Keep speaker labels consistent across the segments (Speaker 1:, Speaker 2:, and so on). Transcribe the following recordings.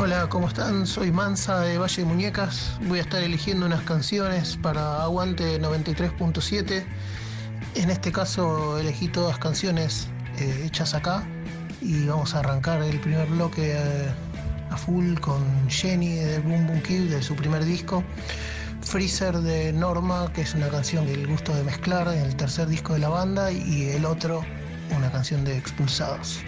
Speaker 1: Hola, ¿cómo están? Soy Mansa de Valle de Muñecas. Voy a estar eligiendo unas canciones para Aguante 93.7. En este caso elegí todas canciones eh, hechas acá y vamos a arrancar el primer bloque eh, a full con Jenny de Boom Boom Kid de su primer disco. Freezer de Norma, que es una canción del gusto de mezclar en el tercer disco de la banda, y el otro, una canción de Expulsados.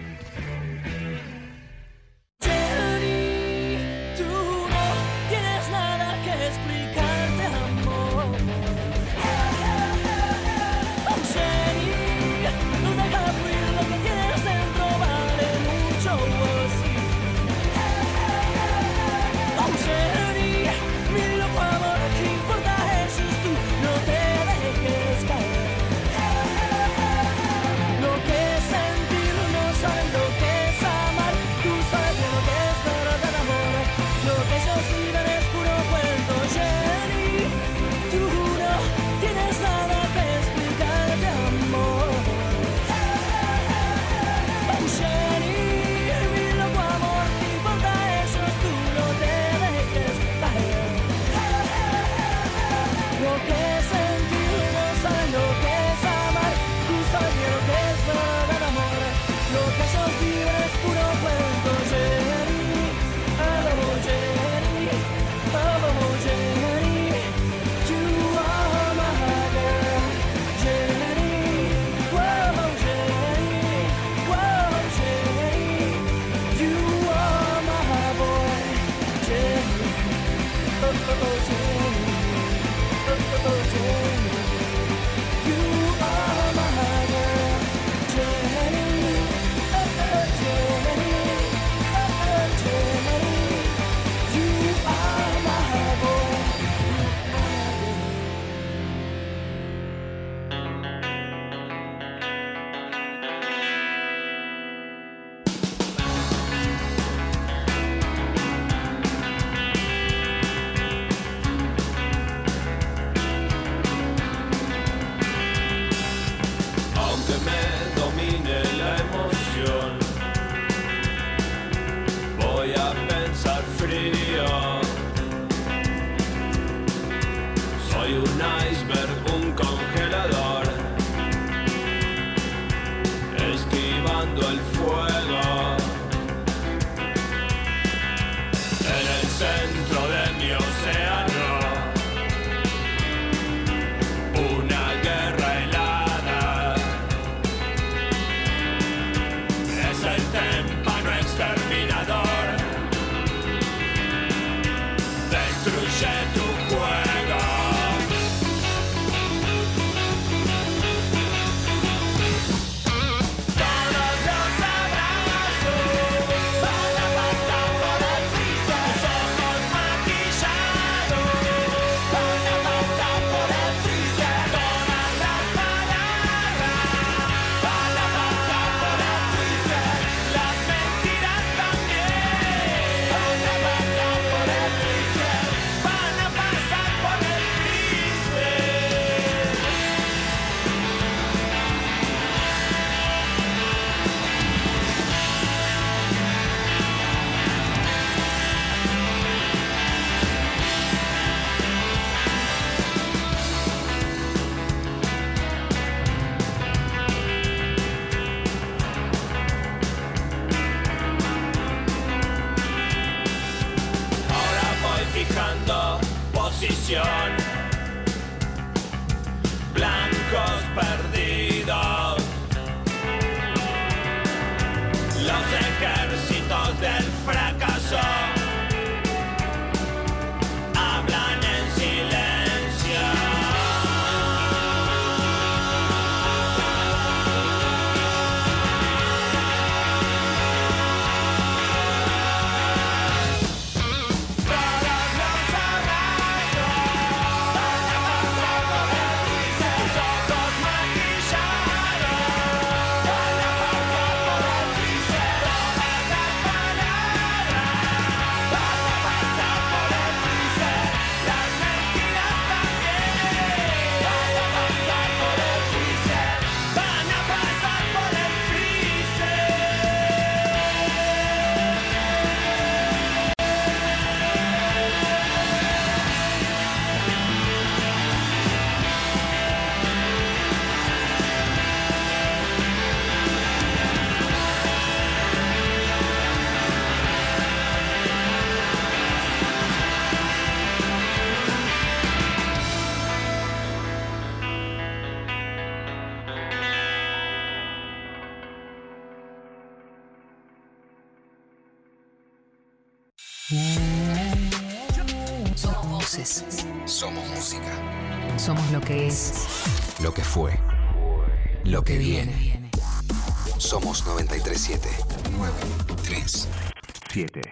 Speaker 2: 7.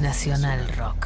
Speaker 3: Nacional Rock.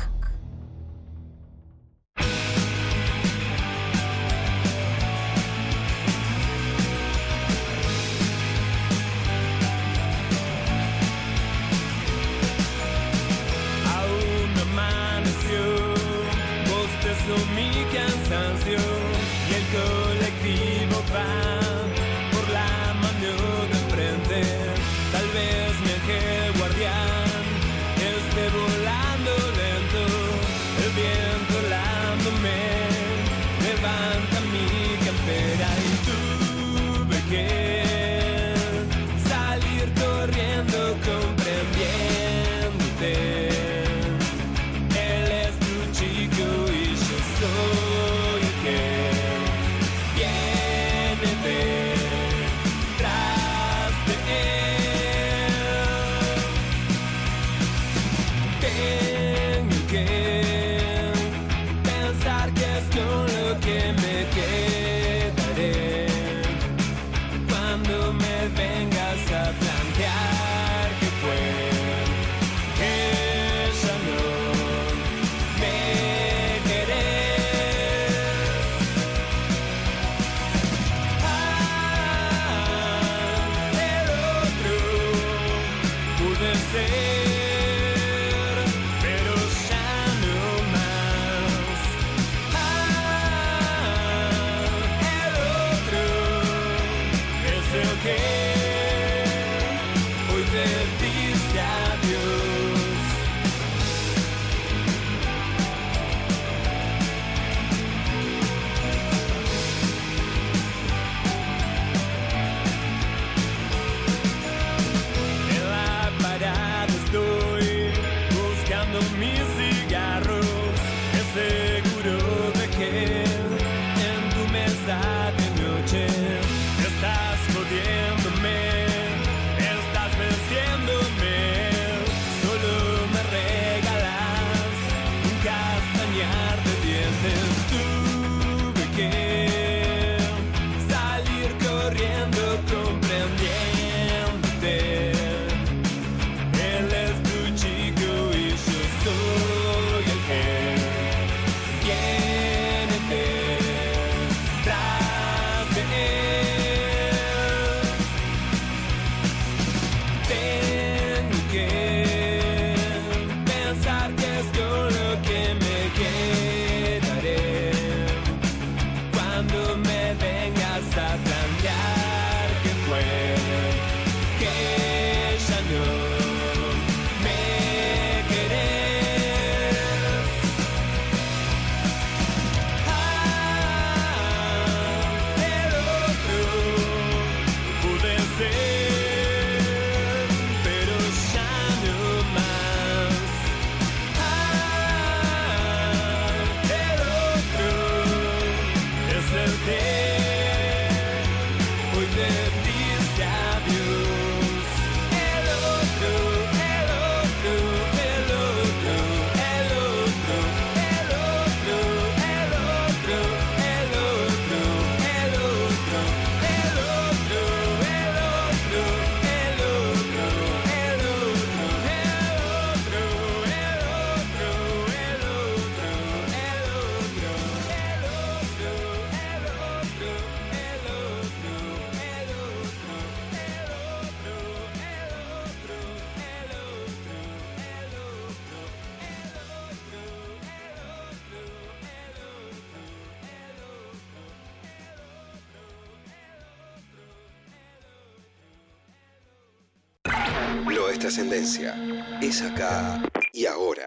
Speaker 4: es
Speaker 2: trascendencia, es acá y ahora.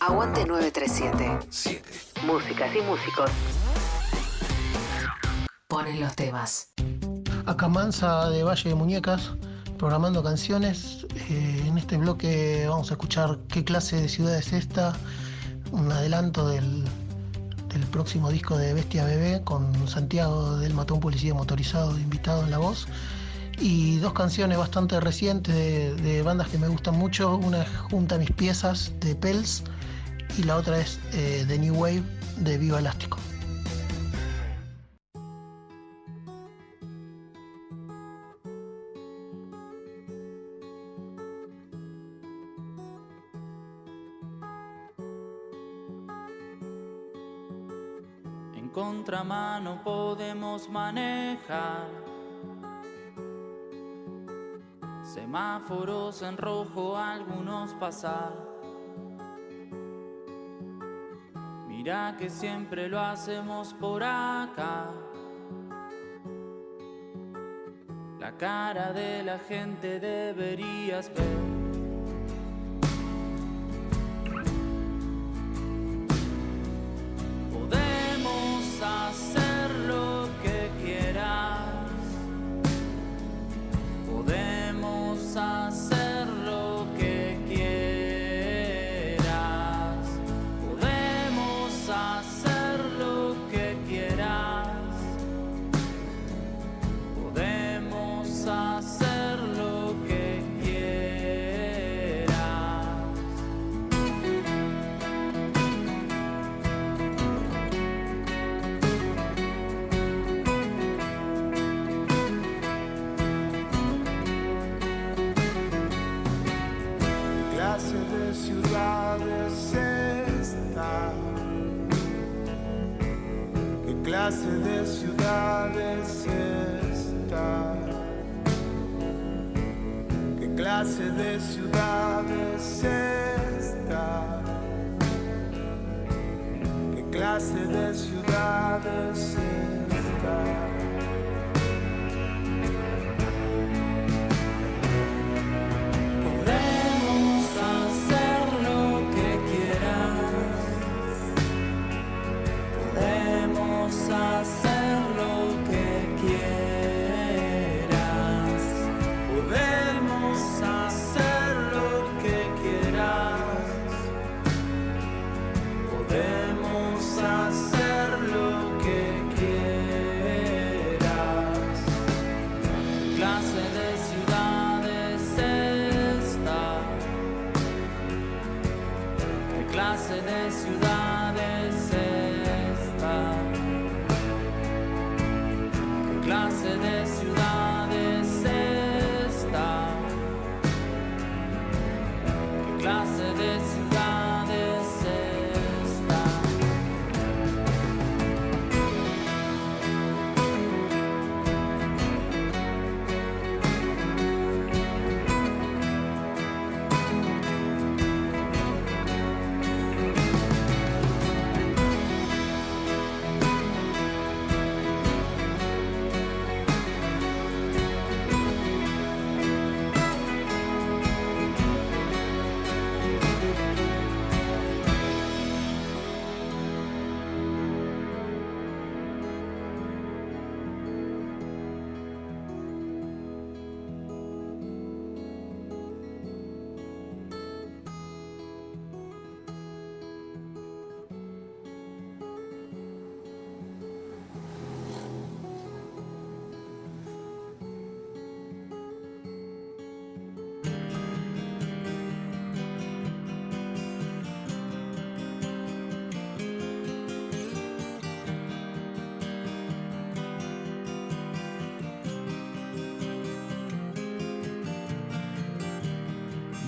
Speaker 3: Aguante 937.
Speaker 2: 7.
Speaker 3: Músicas y músicos. Ponen los temas.
Speaker 5: Acá Mansa de Valle de Muñecas, programando canciones. Eh, en este bloque vamos a escuchar qué clase de ciudad es esta, un adelanto del, próximo disco de Bestia Bebé con Santiago del Matón Policía Motorizado invitado en la voz y dos canciones bastante recientes de, bandas que me gustan mucho. Una es Junta Mis Piezas de Pels y la otra es eh, The New Wave de Viva Elástico.
Speaker 4: En contramano podemos manejar Semáforos en rojo, algunos pasar. Mira que siempre lo hacemos por acá. La cara de la gente deberías ver.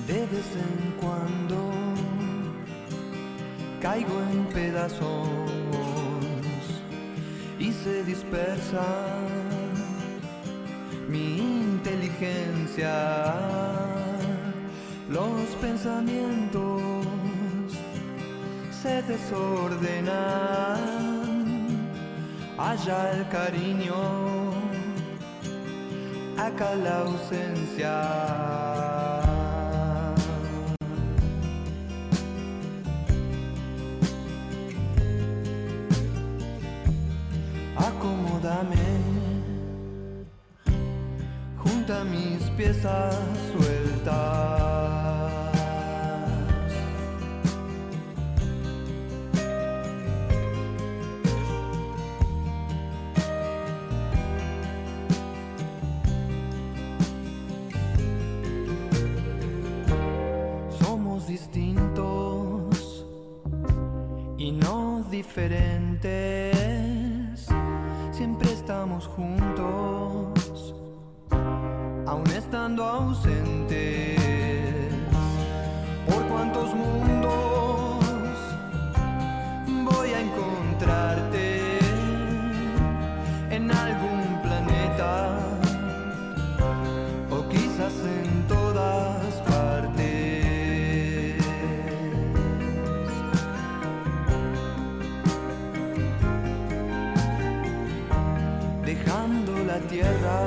Speaker 6: De
Speaker 7: vez en cuando caigo en pedazos y se dispersa mi inteligencia. Los pensamientos se desordenan. Allá el cariño, acá la ausencia. dejando la tierra,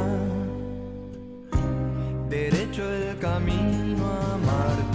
Speaker 7: derecho el camino a Marte.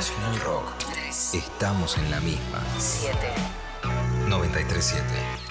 Speaker 2: Nacional Rock. Estamos en la misma.
Speaker 3: 7.
Speaker 2: 937.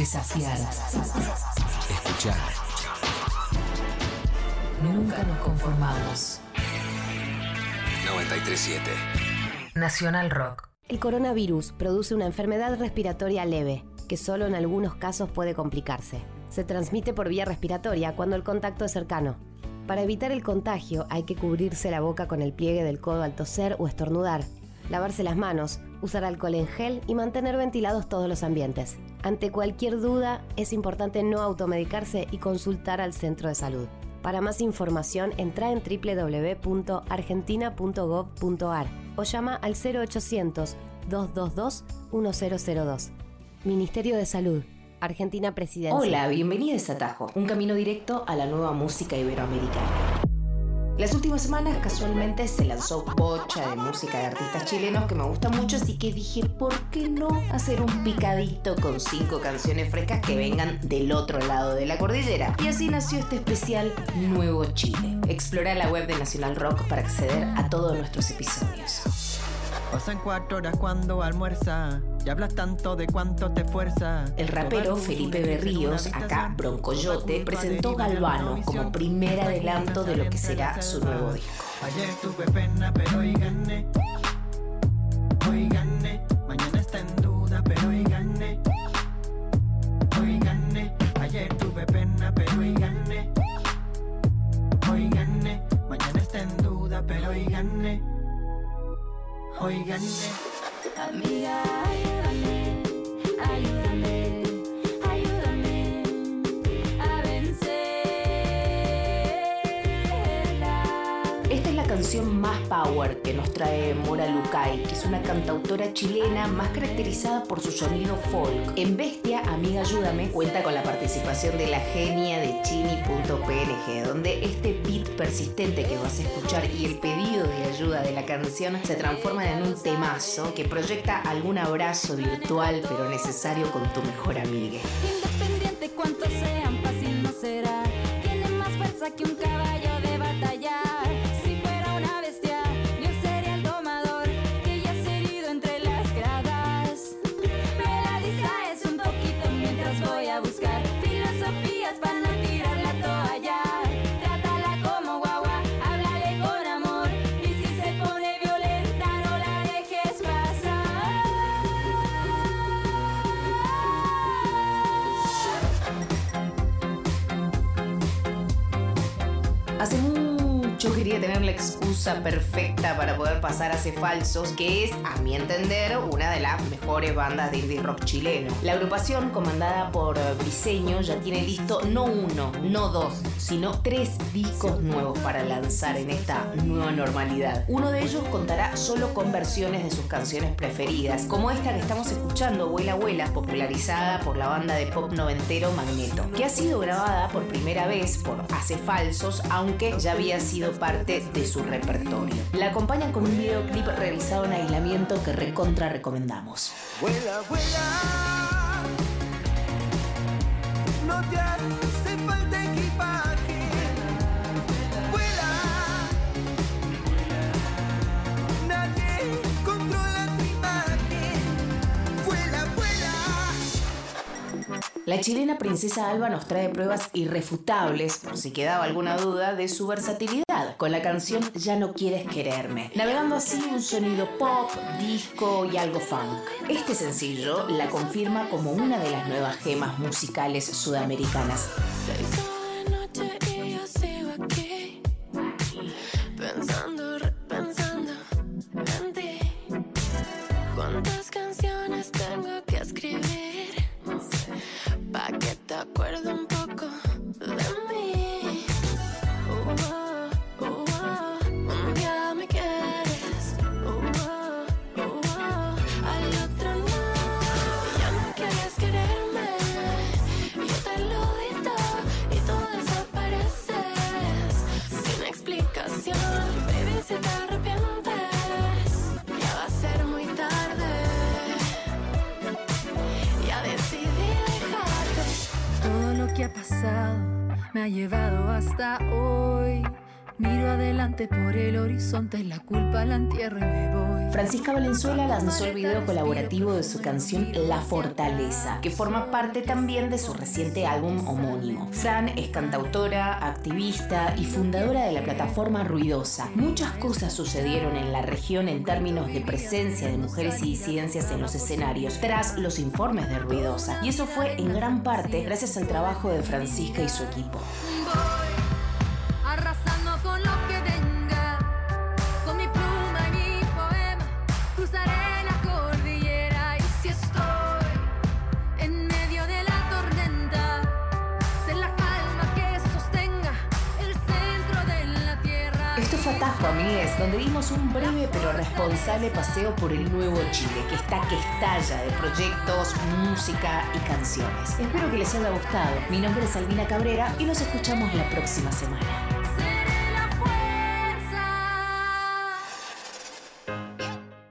Speaker 8: Desafiar.
Speaker 2: Escuchar.
Speaker 8: Nunca nos conformamos.
Speaker 2: 937.
Speaker 8: Nacional Rock.
Speaker 9: El coronavirus produce una enfermedad respiratoria leve, que solo en algunos casos puede complicarse. Se transmite por vía respiratoria cuando el contacto es cercano. Para evitar el contagio hay que cubrirse la boca con el pliegue del codo al toser o estornudar, lavarse las manos, usar alcohol en gel y mantener ventilados todos los ambientes. Ante cualquier duda, es importante no automedicarse y consultar al centro de salud. Para más información, entra en www.argentina.gov.ar o llama al 0800-222-1002. Ministerio de Salud, Argentina Presidencia.
Speaker 8: Hola, bienvenidos a Tajo, un camino directo a la nueva música iberoamericana. Las últimas semanas casualmente se lanzó bocha de música de artistas chilenos que me gusta mucho, así que dije, ¿por qué no hacer un picadito con cinco canciones frescas que vengan del otro lado de la cordillera? Y así nació este especial Nuevo Chile. Explora la web de Nacional Rock para acceder a todos nuestros episodios.
Speaker 10: Pasan cuatro horas cuando almuerza y hablas tanto de cuánto te fuerza.
Speaker 8: El rapero Felipe Berríos, acá Broncoyote, presentó Galvano como primer adelanto de lo que será su nuevo disco.
Speaker 10: Ayer tuve pena, pero hoy gané. Hoy gané. Mañana está en duda, pero hoy gané. Hoy gané. Ayer tuve pena, pero hoy gané. Hoy gané. Mañana está en duda, pero hoy gané. Hoy gané.
Speaker 11: Amiga, ayúdame, ayúdame, ayúdame
Speaker 8: más power que nos trae Mora Lucay, que es una cantautora chilena más caracterizada por su sonido folk. En Bestia, Amiga Ayúdame, cuenta con la participación de la genia de Chini.png, donde este beat persistente que vas a escuchar y el pedido de ayuda de la canción se transforman en un temazo que proyecta algún abrazo virtual pero necesario con tu mejor amiga.
Speaker 11: Independiente cuanto sean, fácil no será. Tiene más fuerza que un caballo
Speaker 8: perfecta para poder pasar a Hace Falsos, que es, a mi entender, una de las mejores bandas de indie rock chileno. La agrupación, comandada por Briseño, ya tiene listo no uno, no dos, sino tres discos nuevos para lanzar en esta nueva normalidad. Uno de ellos contará solo con versiones de sus canciones preferidas, como esta que estamos escuchando, Abuela Abuela, popularizada por la banda de pop noventero Magneto, que ha sido grabada por primera vez por Hace Falsos, aunque ya había sido parte de su repertorio. La acompañan con un videoclip realizado en aislamiento que recontra recomendamos. La chilena Princesa Alba nos trae pruebas irrefutables, por si quedaba alguna duda, de su versatilidad con la canción Ya no quieres quererme, navegando así un sonido pop, disco y algo funk. Este sencillo la confirma como una de las nuevas gemas musicales sudamericanas.
Speaker 11: Me ha llevado hasta hoy. Miro adelante por el horizonte, la culpa la entierro y me voy.
Speaker 8: Francisca Valenzuela lanzó el video colaborativo de su canción La Fortaleza, que forma parte también de su reciente álbum homónimo. Fran es cantautora, activista y fundadora de la plataforma Ruidosa. Muchas cosas sucedieron en la región en términos de presencia de mujeres y disidencias en los escenarios tras los informes de Ruidosa. Y eso fue en gran parte gracias al trabajo de Francisca y su equipo. Donde dimos un breve pero responsable paseo por el nuevo Chile, que está que estalla de proyectos, música y canciones. Espero que les haya gustado. Mi nombre es Albina Cabrera y nos escuchamos la próxima semana.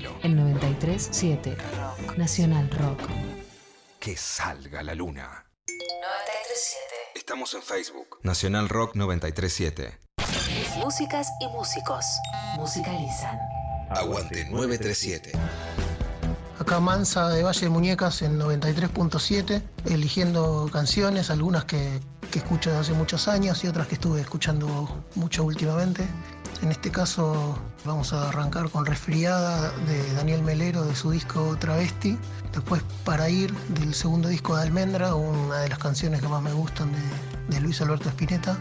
Speaker 2: D'Angelo.
Speaker 12: En 93.7 Rock. Nacional Rock.
Speaker 2: Que salga la luna.
Speaker 12: 93.7.
Speaker 2: Estamos en Facebook. Nacional Rock 937.
Speaker 12: Músicas y músicos musicalizan.
Speaker 2: Aguante 937.
Speaker 5: Acá Mansa de Valle de Muñecas en 93.7, eligiendo canciones, algunas que, que escucho desde hace muchos años y otras que estuve escuchando mucho últimamente. En este caso vamos a arrancar con Resfriada de Daniel Melero de su disco Travesti. Después Para Ir del segundo disco de Almendra, una de las canciones que más me gustan de, de Luis Alberto Spinetta.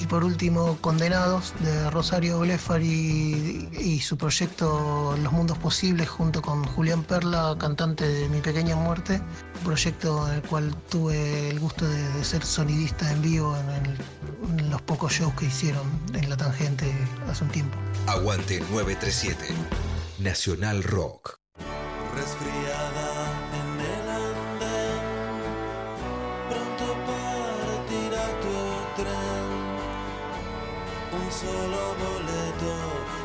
Speaker 5: Y por último, Condenados, de Rosario Blefar y, y su proyecto Los Mundos Posibles, junto con Julián Perla, cantante de Mi Pequeña Muerte. Un proyecto en el cual tuve el gusto de, de ser sonidista en vivo en, el- en los pocos shows que hicieron en La Tangente hace un tiempo.
Speaker 2: Aguante 937. Nacional Rock.
Speaker 13: Resfriada solo boleto,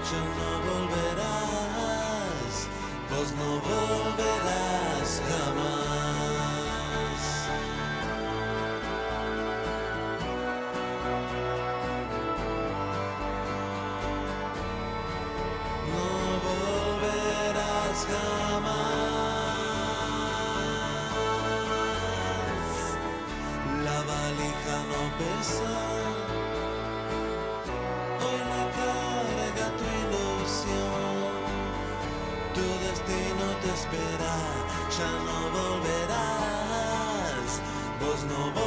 Speaker 13: ya no volverás, vos no volverás jamás. No volverás jamás. La valija no pesa. Te espera. Ya no volverás. Vos no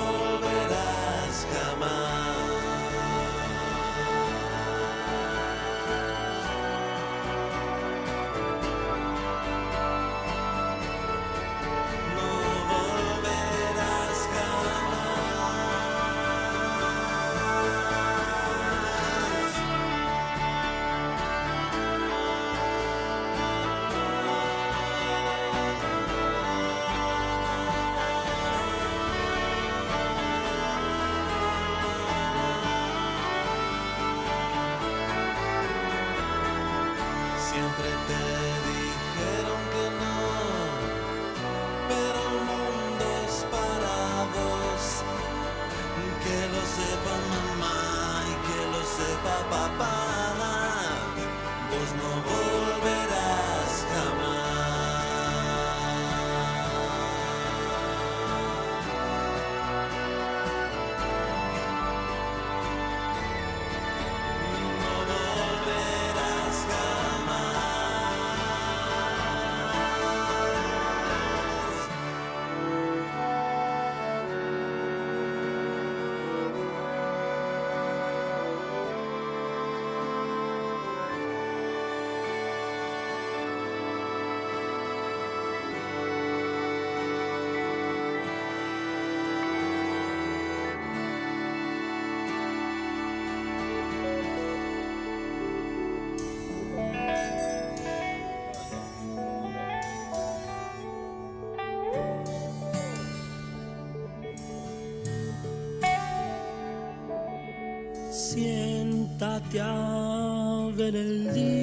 Speaker 1: Día.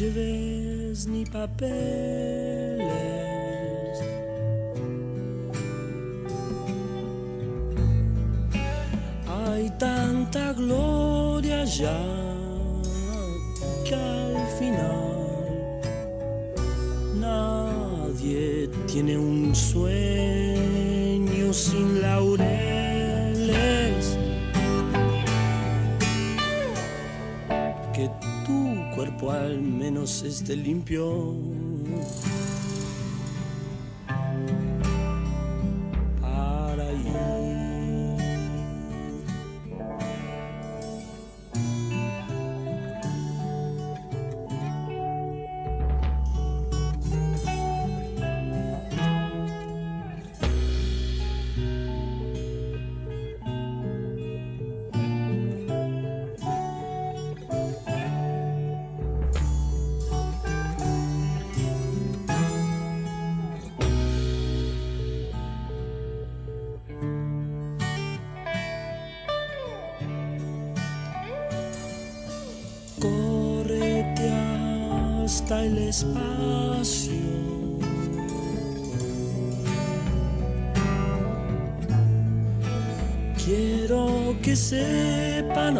Speaker 1: Lleves ni papeles. Hay tanta gloria ya menos esté limpio. El espacio. Quiero que sepan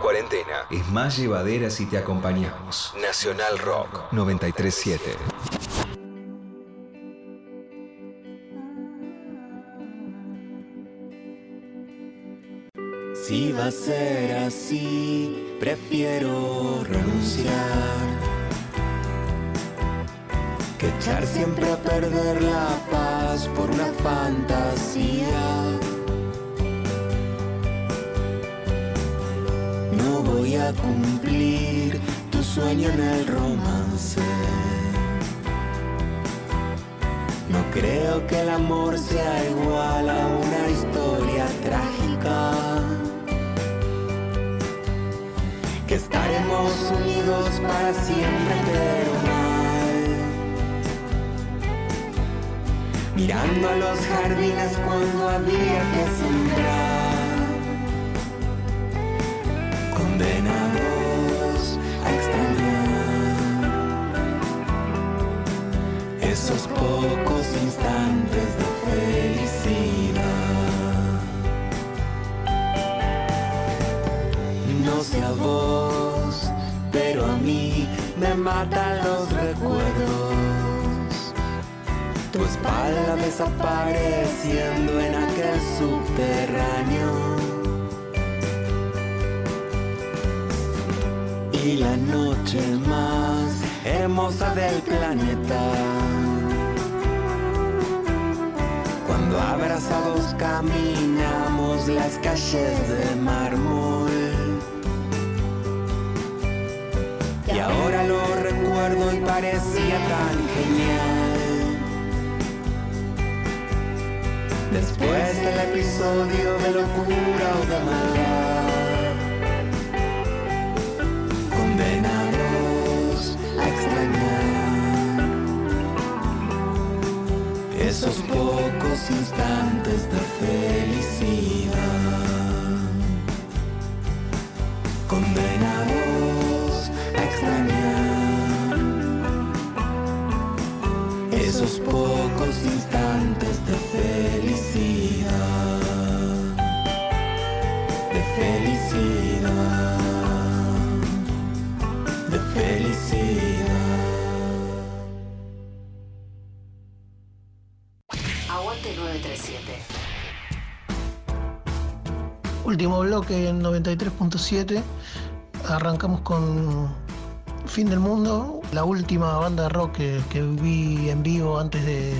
Speaker 2: cuarentena es más llevadera si te acompañamos. Nacional Rock 937.
Speaker 1: Si va a ser así, prefiero renunciar. Que echar siempre a perder la paz por una fantasía. Cumplir tu sueño en el romance. No creo que el amor sea igual a una historia trágica. Que estaremos unidos para siempre, pero mal. Mirando a los jardines cuando había que sembrar. No a vos, pero a mí me matan los recuerdos
Speaker 6: Tu espalda desapareciendo en aquel subterráneo. Y la noche más hermosa del planeta. Cuando abrazados caminamos las calles de mármol. Y ahora lo recuerdo y parecía tan genial. Después del episodio de locura o de maldad, condenados a extrañar esos pocos instantes de felicidad. Condenados extrañar esos pocos instantes de felicidad. De felicidad. De felicidad.
Speaker 3: Aguante 937.
Speaker 5: Último bloque en 93.7. Arrancamos con Fin del Mundo, la última banda de rock que, que vi en vivo antes de,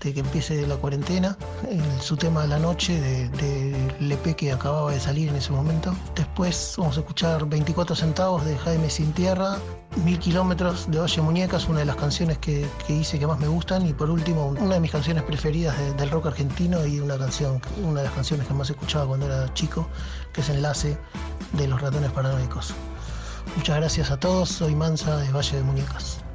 Speaker 5: de que empiece la cuarentena. Su tema de la noche de- del EP que acababa de salir en ese momento. Después vamos a escuchar 24 centavos de Jaime Sin Tierra. Mil kilómetros de Valle Muñecas, una de las canciones que, que hice que más me gustan. Y por último, una de mis canciones preferidas de- del rock argentino y una canción, una de las canciones que más escuchaba cuando era chico, que es Enlace de los ratones paranoicos. Muchas gracias a todos, soy Mansa de Valle de Muñecas.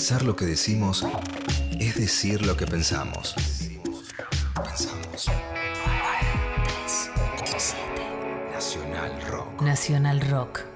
Speaker 2: Pensar lo que decimos es decir lo que pensamos. Pensamos. Nacional Rock.
Speaker 12: Nacional Rock.